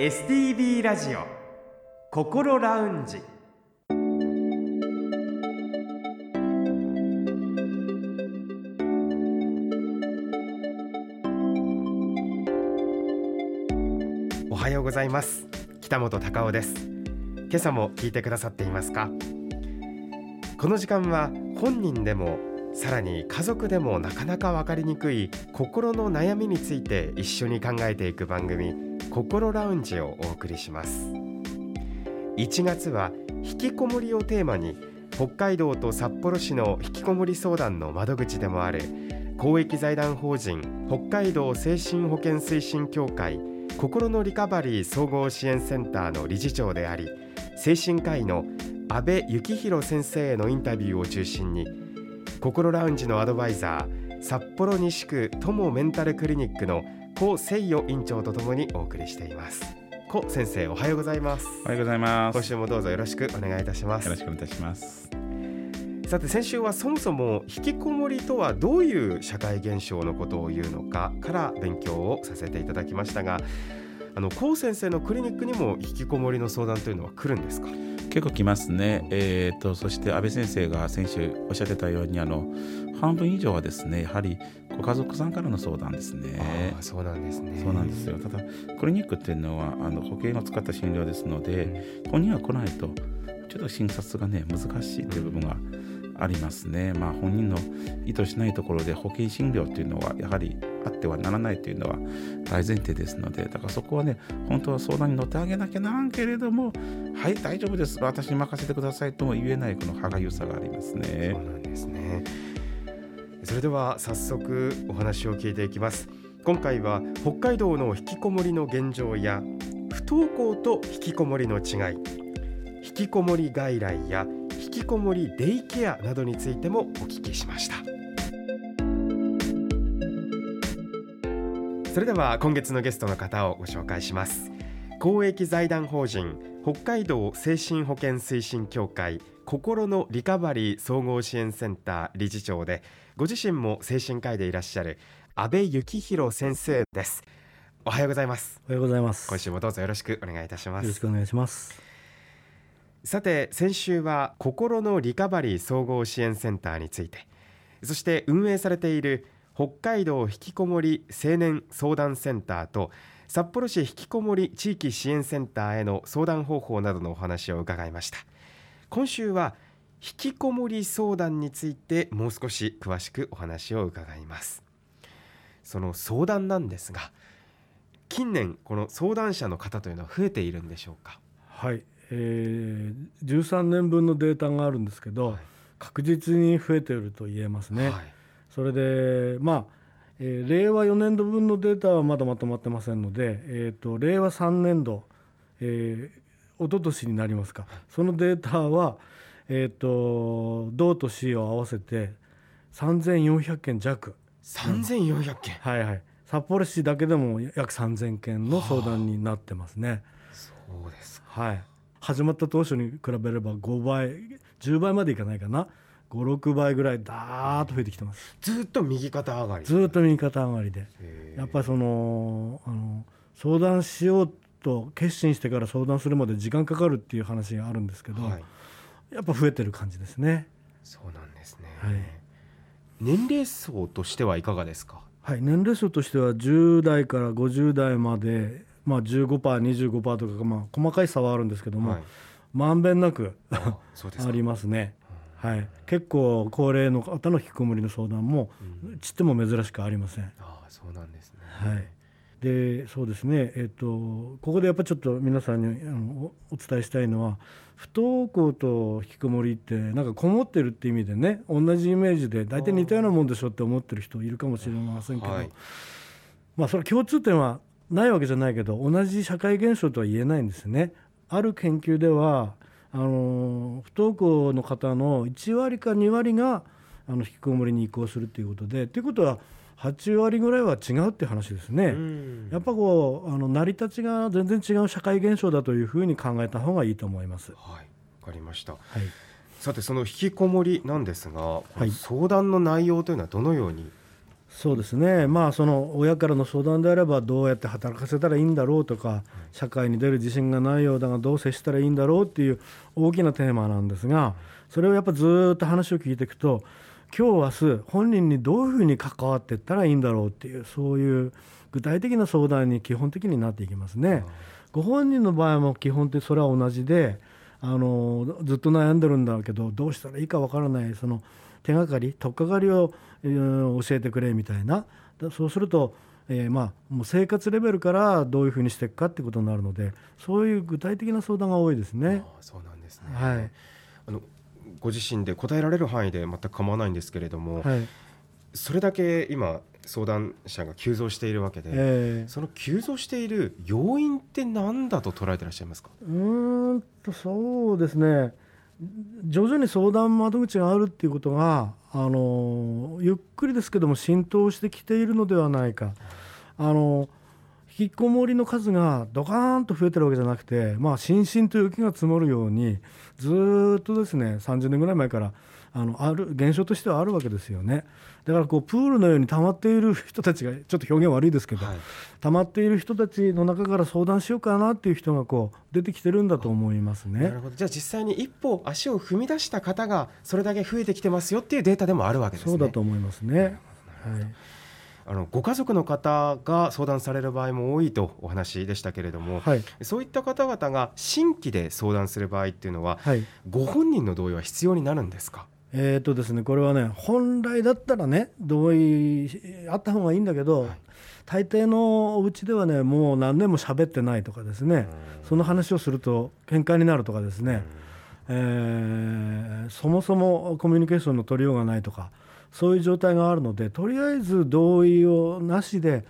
STB ラジオ心ラウンジ。おはようございます。北本隆夫です。今朝も聞いてくださっていますか？この時間は本人でもさらに家族でもなかなか分かりにくい心の悩みについて一緒に考えていく番組心ラウンジをお送りします。1月は引きこもりをテーマに北海道と札幌市の引きこもり相談の窓口でもある公益財団法人北海道精神保健推進協会心のリカバリー総合支援センターの理事長であり精神科医の安倍幸宏先生へのインタビューを中心に心ラウンジのアドバイザー札幌西区友メンタルクリニックの高誠代院長とともにお送りしています。高先生おはようございます。おはようございます。今週もどうぞよろしくお願いいたします。よろしくお願いいたします。さて先週はそもそも引きこもりとはどういう社会現象のことを言うのかから勉強をさせていただきましたがあの高先生のクリニックにも引きこもりの相談というのは来るんですか？結構来ますね、えーと、そして安倍先生が先週おっしゃってたようにあの半分以上はですねやはりご家族さんからの相談ですね。あそうなんですね。そうなんですよ。ただクリニックっていうのはあの保険を使った診療ですので、うん、本人は来ないとちょっと診察がね難しいという部分が、うんありますね。まあ、本人の意図しないところで保険診療というのはやはりあってはならないというのは大前提ですのでだからそこはね本当は相談に乗ってあげなきゃならんけれどもはい大丈夫です私に任せてくださいとも言えないこの歯がゆさがありますね。そうなんですねそれでは早速お話を聞いていきます今回は北海道の引きこもりの現状や不登校と引きこもりの違い引きこもり外来や引きこもりデイケアなどについてもお聞きしました。それでは今月のゲストの方をご紹介します。公益財団法人北海道精神保健推進協会心のリカバリー総合支援センター理事長でご自身も精神科医でいらっしゃる安倍幸宏先生です。おはようございます。おはようございます。今週もどうぞよろしくお願いいたします。よろしくお願いしますさて先週は心のリカバリー総合支援センターについて。そして運営されている北海道引きこもり青年相談センターと札幌市引きこもり地域支援センターへの相談方法などのお話を伺いました。今週は引きこもり相談についてもう少し詳しくお話を伺います。その相談なんですが近年この相談者の方というのは増えているんでしょうか？はい。えー、13年分のデータがあるんですけど、はい、確実に増えていると言えますね。はい、それでまあ、えー、令和4年度分のデータはまだまとまってませんので、えーと、令和3年度、えー、一昨年になりますか、そのデータは、えーと、道と市を合わせて3400件弱。3400件、はいはい。札幌市だけでも約3000件の相談になってますね。そうですはい始まった当初に比べれば5倍10倍までいかないかな。56倍ぐらいダーッと増えてきてます。ずっと右肩上がり。ずっと右肩上がりで。やっぱりそのあの相談しようと決心してから相談するまで時間かかるっていう話があるんですけど、はい、やっぱ増えてる感じですね。そうなんですね、はい、年齢層としてはいかがですか？はい年齢層としては10代から50代までまあ15、15%とか、まあ、細かい差はあるんですけども、はい、まんべんなくありますね。はい、結構高齢の方の引きこもりの相談も、ちっても珍しくありません。あそうなんですね、はい。でそうですね、えーと、ここでやっぱりちょっと皆さんにあのお伝えしたいのは不登校と引きこもりってなんかこもってるって意味でね同じイメージで大体似たようなもんでしょって思ってる人いるかもしれませんけど、はい、まあそれ共通点はないわけじゃないけど同じ社会現象とは言えないんですね。ある研究ではあの不登校の方の1割か2割があの引きこもりに移行するということでということは8割ぐらいは違うって話ですね。やっぱこうあの成り立ちが全然違う社会現象だというふうに考えた方がいいと思います。はい、わかりました。はい、さてその引きこもりなんですが、はい、相談の内容というのはどのようにそうですねまあその親からの相談であればどうやって働かせたらいいんだろうとか社会に出る自信がないようだがどう接したらいいんだろうっていう大きなテーマなんですがそれをやっぱずっと話を聞いていくと今日明日本人にどういうふうに関わっていったらいいんだろうっていうそういう具体的な相談に基本的になっていきますね。ご本人の場合も基本的それは同じであのずっと悩んでるんだけどどうしたらいいかわからないその手がかり取っかかりを、えー、教えてくれみたいな。そうすると、えー、まあもう生活レベルからどういうふうにしていくかっていうことになるのでそういう具体的な相談が多いですね。あそうなんですね、はい、あのご自身で答えられる範囲で全く構わないんですけれども、はい、それだけ今相談者が急増しているわけで、えー、その急増している要因って何だと捉えてらっしゃいますか？うんとそうですね徐々に相談窓口があるっていうことがあのゆっくりですけども浸透してきているのではないか。あの引きこもりの数がドカーンと増えてるわけじゃなくて、まあ、しんしんと雪が積もるようにずっとですね30年ぐらい前からあのある現象としてはあるわけですよね。だからこうプールのように溜まっている人たちがちょっと表現悪いですけど、はい、溜まっている人たちの中から相談しようかなっていう人がこう出てきてるんだと思いますね。なるほどじゃあ実際に一歩足を踏み出した方がそれだけ増えてきてますよっていうデータでもあるわけですね。そうだと思いますね。はいあのご家族の方が相談される場合も多いとお話でしたけれども、はい、そういった方々が新規で相談する場合っていうのは、はい、ご本人の同意は必要になるんですか？えーとですね、これはね本来だったらね同意あった方がいいんだけど、はい、大抵のお家ではねもう何年も喋ってないとかですねその話をすると喧嘩になるとかですね、えー、そもそもコミュニケーションの取りようがないとかそういう状態があるのでとりあえず同意をなしで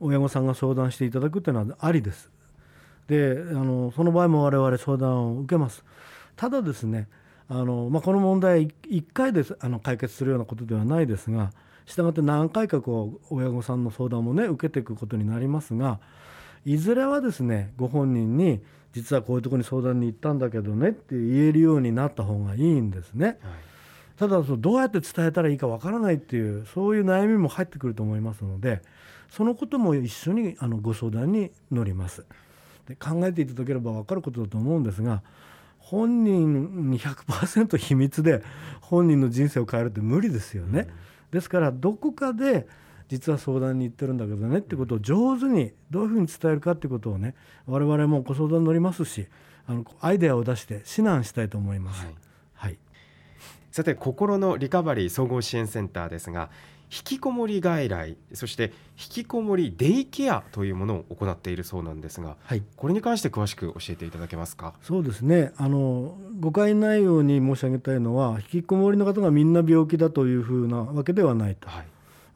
親御さんが相談していただくっていうのはありです。であのその場合も我々相談を受けます。ただですねあの、まあ、この問題1回であの解決するようなことではないですがしたがって何回かこう親御さんの相談もね受けていくことになりますがいずれはですねご本人に実はこういうところに相談に行ったんだけどねって言えるようになった方がいいんですね。はい、ただそのどうやって伝えたらいいかわからないっていうそういう悩みも入ってくると思いますのでそのことも一緒にあのご相談に乗ります。で考えていただければ分かることだと思うんですが本人に100%秘密で本人の人生を変えるって無理ですよね。うん、ですからどこかで実は相談に行ってるんだけどねってことを上手にどういうふうに伝えるかってことをね我々もご相談乗りますしあのアイデアを出して指南したいと思います。はい、はい、さて心のリカバリー総合支援センターですが引きこもり外来そして引きこもりデイケアというものを行っているそうなんですが、はい、これに関して詳しく教えていただけますか？そうですね。あの誤解ないように申し上げたいのは引きこもりの方がみんな病気だというふうなわけではないと、はい、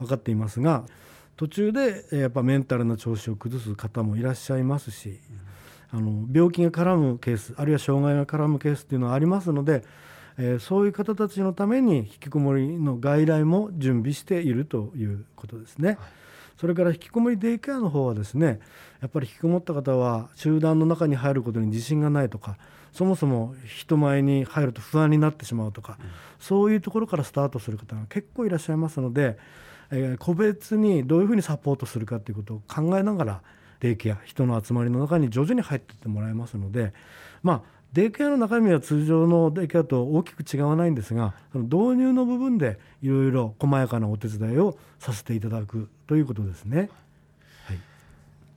分かっていますが途中でやっぱメンタルな調子を崩す方もいらっしゃいますし、うん、あの病気が絡むケースあるいは障害が絡むケースっていうのはありますのでえー、そういう方たちのために引きこもりの外来も準備しているということですね。はい、それから引きこもりデイケアの方はですねやっぱり引きこもった方は集団の中に入ることに自信がないとかそもそも人前に入ると不安になってしまうとか、うん、そういうところからスタートする方が結構いらっしゃいますので、えー、個別にどういうふうにサポートするかということを考えながらデイケア人の集まりの中に徐々に入っていってもらいますのでまあデイケアの中身は通常のデイケアと大きく違わないんですがその導入の部分でいろいろ細やかなお手伝いをさせていただくということですね。はい、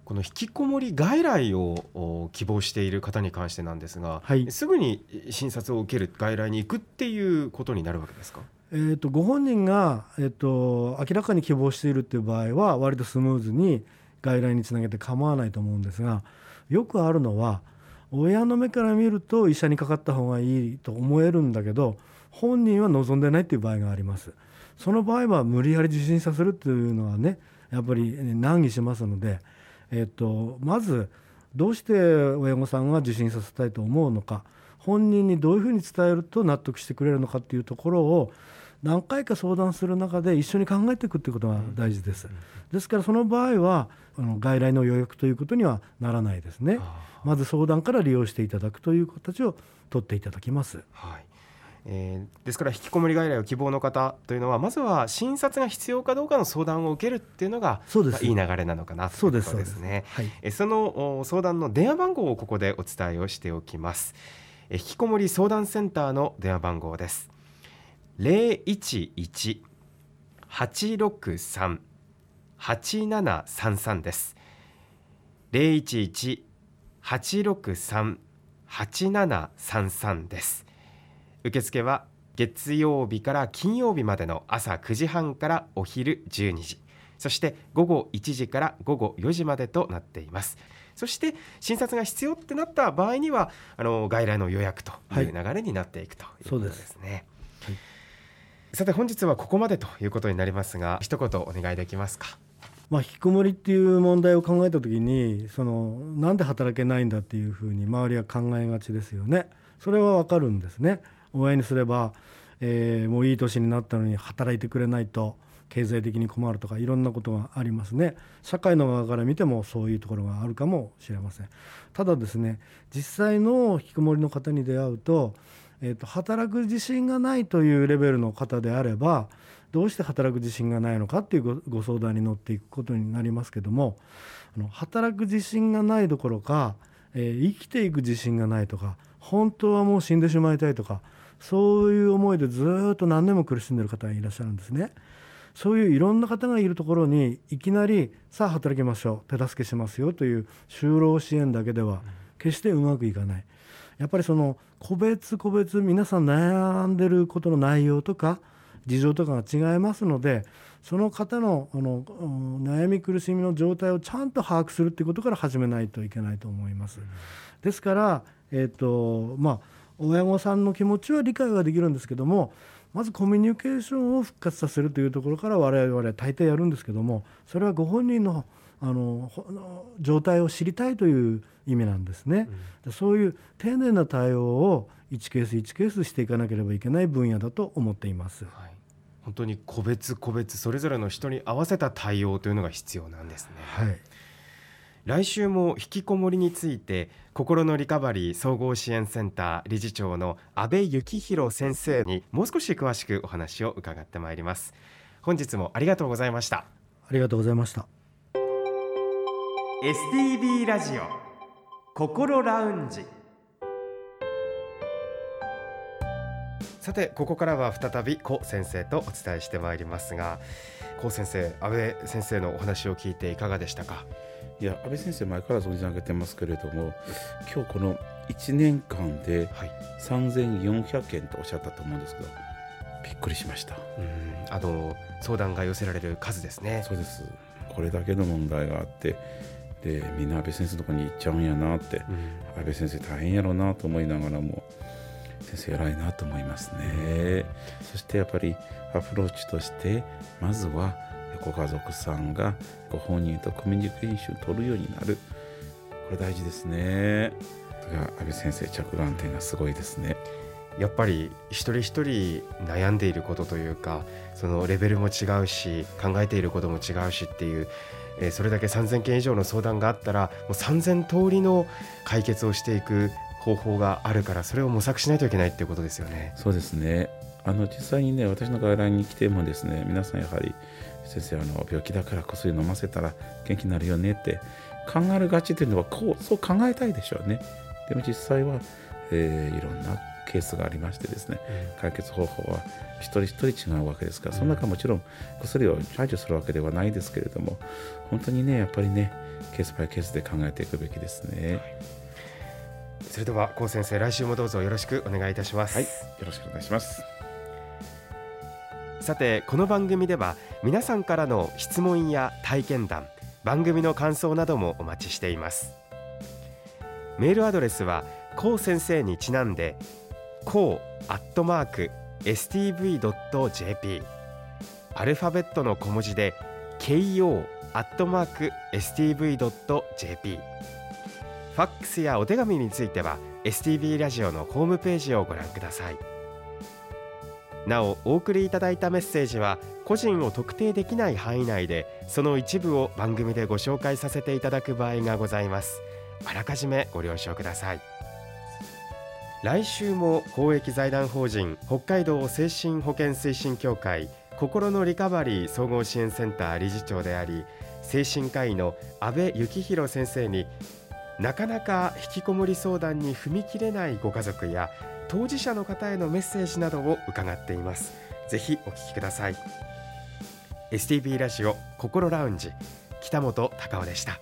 この引きこもり外来を希望している方に関してなんですが、はい、すぐに診察を受ける外来に行くっていうことになるわけですか？えーと、ご本人が、えーと、明らかに希望しているっていう場合は割とスムーズに外来につなげて構わないと思うんですがよくあるのは親の目から見ると医者にかかった方がいいと思えるんだけど本人は望んでないっていう場合があります。その場合は無理やり受診させるっていうのはねやっぱり難儀しますので、えっと、まずどうして親御さんが受診させたいと思うのか本人にどういうふうに伝えると納得してくれるのかっていうところを何回か相談する中で一緒に考えていくっていうことが大事です。ですからその場合はあの外来の予約ということにはならないですね。まず相談から利用していただくという形を取っていただきます。はいえー、ですから引きこもり外来を希望の方というのはまずは診察が必要かどうかの相談を受けるっていうのがそうですいい流れなのかなということですね。はい、えその相談の電話番号をここでお伝えをしておきます。え引きこもり相談センターの電話番号です。零一一八六三八七三三です。零一一八六三八七三三です。受付は月曜日から金曜日までの朝9時半からお昼12時。そして午後1時から午後4時までとなっています。そして診察が必要ってなった場合にはあの外来の予約という流れになっていくということですね、はいさて本日はここまでということになりますが一言お願いできますか？まあ、引きこもりっていう問題を考えた時にそのなんで働けないんだっていうふうに周りは考えがちですよね。それはわかるんですね。親にすれば、えーもういい年になったのに働いてくれないと経済的に困るとかいろんなことがありますね。社会の側から見てもそういうところがあるかもしれません。ただですね実際の引きこもりの方に出会うと,、えーと働く自信がないというレベルの方であればどうして働く自信がないのかっていうご相談に乗っていくことになりますけどもあの働く自信がないどころか、えー生きていく自信がないとか本当はもう死んでしまいたいとかそういう思いでずっと何年も苦しんでる方がいらっしゃるんですね。そういういろんな方がいるところにいきなりさあ働きましょう手助けしますよという就労支援だけでは決してうまくいかない。やっぱりその個別個別皆さん悩んでることの内容とか事情とかが違いますのでその方のあの悩み苦しみの状態をちゃんと把握するっていうことから始めないといけないと思います。ですから、えーとまあ、親御さんの気持ちは理解はできるんですけどもまずコミュニケーションを復活させるというところから我々は大抵やるんですけどもそれはご本人のあの状態を知りたいという意味なんですね。でそういう丁寧な対応を1ケース1ケースしていかなければいけない分野だと思っています。はい、本当に個別個別それぞれの人に合わせた対応というのが必要なんですね。はい、来週も引きこもりについて心のリカバリー総合支援センター理事長の阿部幸弘先生にもう少し詳しくお話を伺ってまいります本日もありがとうございましたありがとうございました。STB ラジオ心ラウンジ。さてここからは再び古先生とお伝えしてまいりますが古先生安倍先生のお話を聞いていかがでしたか？いや安倍先生前から存じ上げてますけれども今日この1年間ではい。3400件とおっしゃったと思うんですけどびっくりしました。うんあの相談が寄せられる数ですね。そうです。これだけの問題があってでみんな安倍先生のところに行っちゃうんやなってうん。安倍先生大変やろうなと思いながらも先生偉いなと思いますね。そしてやっぱりアプローチとしてまずはご家族さんがご本人とコミュニケーションを取るようになる。これ大事ですね。が安倍先生着眼点がすごいですね。やっぱり一人一人悩んでいることというかそのレベルも違うし考えていることも違うしっていう、えそれだけ3,000件以上の相談があったらもう3,000通りの解決をしていく方法があるからそれを模索しないといけないっていうことですよね。そうですねあの実際にね私の外来に来てもですね皆さんやはり先生あの病気だから薬飲ませたら元気になるよねって考えるがちというのはこうそう考えたいでしょうねでも実際は、えーいろんなケースがありましてですね解決方法は一人一人違うわけですからその中もちろん薬を排除するわけではないですけれども本当にねやっぱりねケースバイケースで考えていくべきですね。それでは高先生来週もどうぞよろしくお願いいたします。はい。よろしくお願いします。さてこの番組では皆さんからの質問や体験談番組の感想などもお待ちしています。メールアドレスはこう先生にちなんでこうアットマーク stv.jp アルファベットの小文字で ko アットマーク stv.jp ファックスやお手紙については STV ラジオのホームページをご覧ください。なおお送りいただいたメッセージは個人を特定できない範囲内でその一部を番組でご紹介させていただく場合がございます。あらかじめご了承ください。来週も公益財団法人北海道精神保健推進協会心のリカバリー総合支援センター理事長であり精神科医の阿部幸弘先生になかなか引きこもり相談に踏み切れないご家族や当事者の方へのメッセージなどを伺っています。ぜひお聞きください。STB ラジオ心ラウンジ北本隆夫でした。